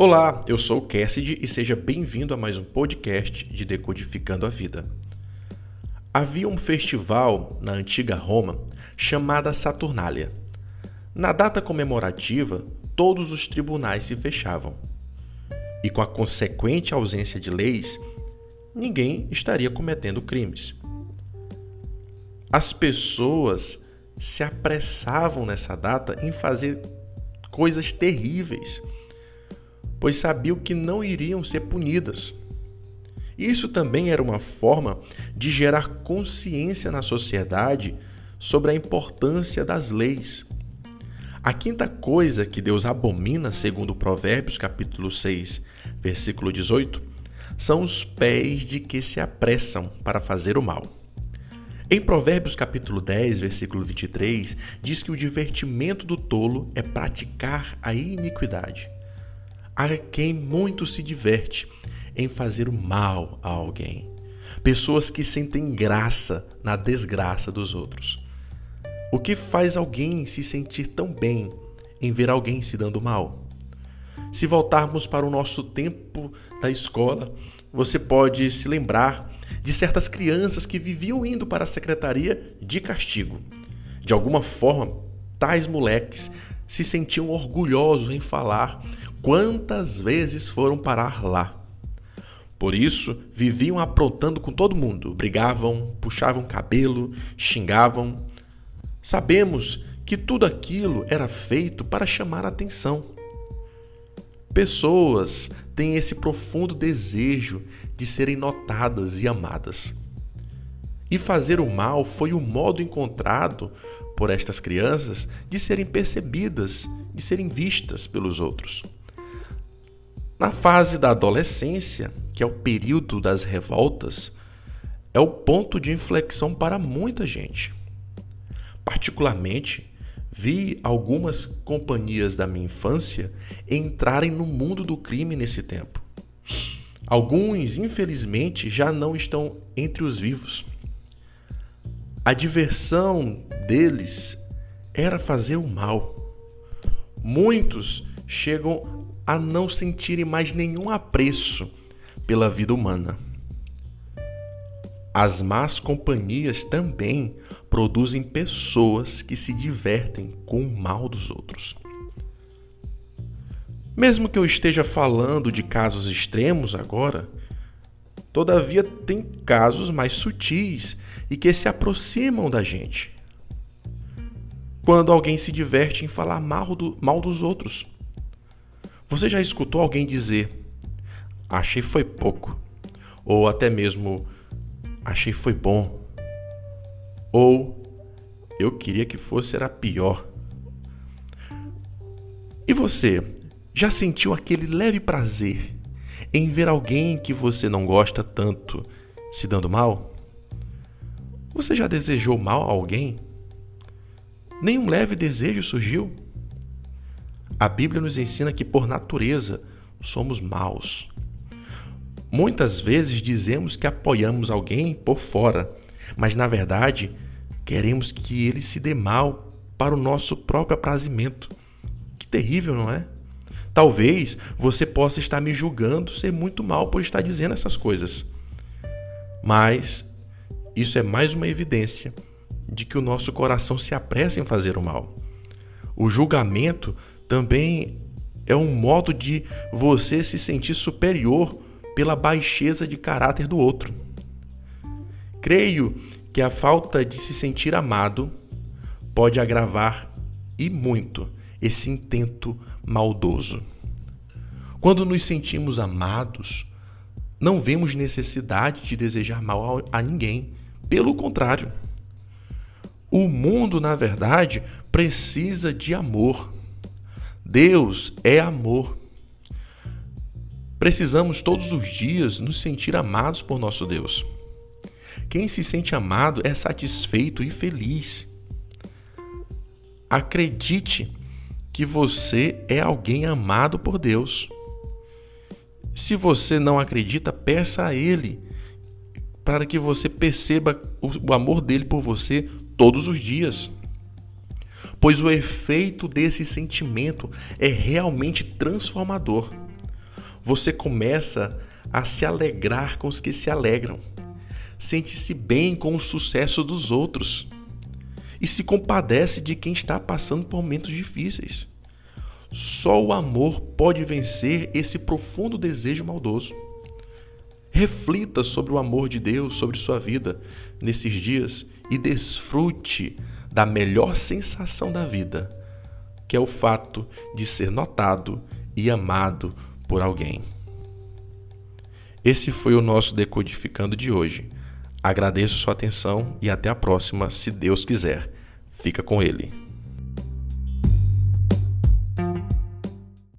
Olá, eu sou o Cassidy e seja bem-vindo a mais um podcast de Decodificando a Vida. Havia um festival na antiga Roma chamada Saturnália. Na data comemorativa, todos os tribunais se fechavam. E com a consequente ausência de leis, ninguém estaria cometendo crimes. As pessoas se apressavam nessa data em fazer coisas terríveis pois sabiam que não iriam ser punidas. Isso também era uma forma de gerar consciência na sociedade sobre a importância das leis. A quinta coisa que Deus abomina, segundo Provérbios capítulo 6, versículo 18, são os pés de que se apressam para fazer o mal. Em Provérbios capítulo 10, versículo 23, diz que o divertimento do tolo é praticar a iniquidade. Há quem muito se diverte em fazer o mal a alguém. Pessoas que sentem graça na desgraça dos outros. O que faz alguém se sentir tão bem em ver alguém se dando mal? Se voltarmos para o nosso tempo da escola, você pode se lembrar de certas crianças que viviam indo para a secretaria de castigo. De alguma forma, tais moleques se sentiam orgulhosos em falar quantas vezes foram parar lá. Por isso, viviam aprontando com todo mundo, brigavam, puxavam cabelo, xingavam. Sabemos que tudo aquilo era feito para chamar atenção. Pessoas têm esse profundo desejo de serem notadas e amadas. E fazer o mal foi o modo encontrado por estas crianças de serem percebidas, de serem vistas pelos outros. Na fase da adolescência, que é o período das revoltas, é o ponto de inflexão para muita gente. Particularmente, vi algumas companhias da minha infância entrarem no mundo do crime nesse tempo. Alguns, infelizmente, já não estão entre os vivos. A diversão deles era fazer o mal. Muitos chegam a não sentirem mais nenhum apreço pela vida humana. As más companhias também produzem pessoas que se divertem com o mal dos outros. Mesmo que eu esteja falando de casos extremos agora, todavia tem casos mais sutis e que se aproximam da gente. Quando alguém se diverte em falar mal, do, mal dos outros você já escutou alguém dizer: achei foi pouco? Ou até mesmo: achei foi bom? Ou eu queria que fosse era pior? E você já sentiu aquele leve prazer em ver alguém que você não gosta tanto se dando mal? Você já desejou mal a alguém? Nenhum leve desejo surgiu? A Bíblia nos ensina que, por natureza, somos maus. Muitas vezes dizemos que apoiamos alguém por fora, mas na verdade queremos que ele se dê mal para o nosso próprio aprazimento. Que terrível, não é? Talvez você possa estar me julgando ser muito mal por estar dizendo essas coisas. Mas isso é mais uma evidência de que o nosso coração se apressa em fazer o mal. O julgamento também é um modo de você se sentir superior pela baixeza de caráter do outro. Creio que a falta de se sentir amado pode agravar e muito esse intento maldoso. Quando nos sentimos amados, não vemos necessidade de desejar mal a ninguém. Pelo contrário, o mundo, na verdade, precisa de amor. Deus é amor. Precisamos todos os dias nos sentir amados por nosso Deus. Quem se sente amado é satisfeito e feliz. Acredite que você é alguém amado por Deus. Se você não acredita, peça a Ele para que você perceba o amor dele por você todos os dias pois o efeito desse sentimento é realmente transformador. Você começa a se alegrar com os que se alegram. Sente-se bem com o sucesso dos outros e se compadece de quem está passando por momentos difíceis. Só o amor pode vencer esse profundo desejo maldoso. Reflita sobre o amor de Deus sobre sua vida nesses dias e desfrute da melhor sensação da vida, que é o fato de ser notado e amado por alguém. Esse foi o nosso Decodificando de hoje. Agradeço sua atenção e até a próxima, se Deus quiser. Fica com ele.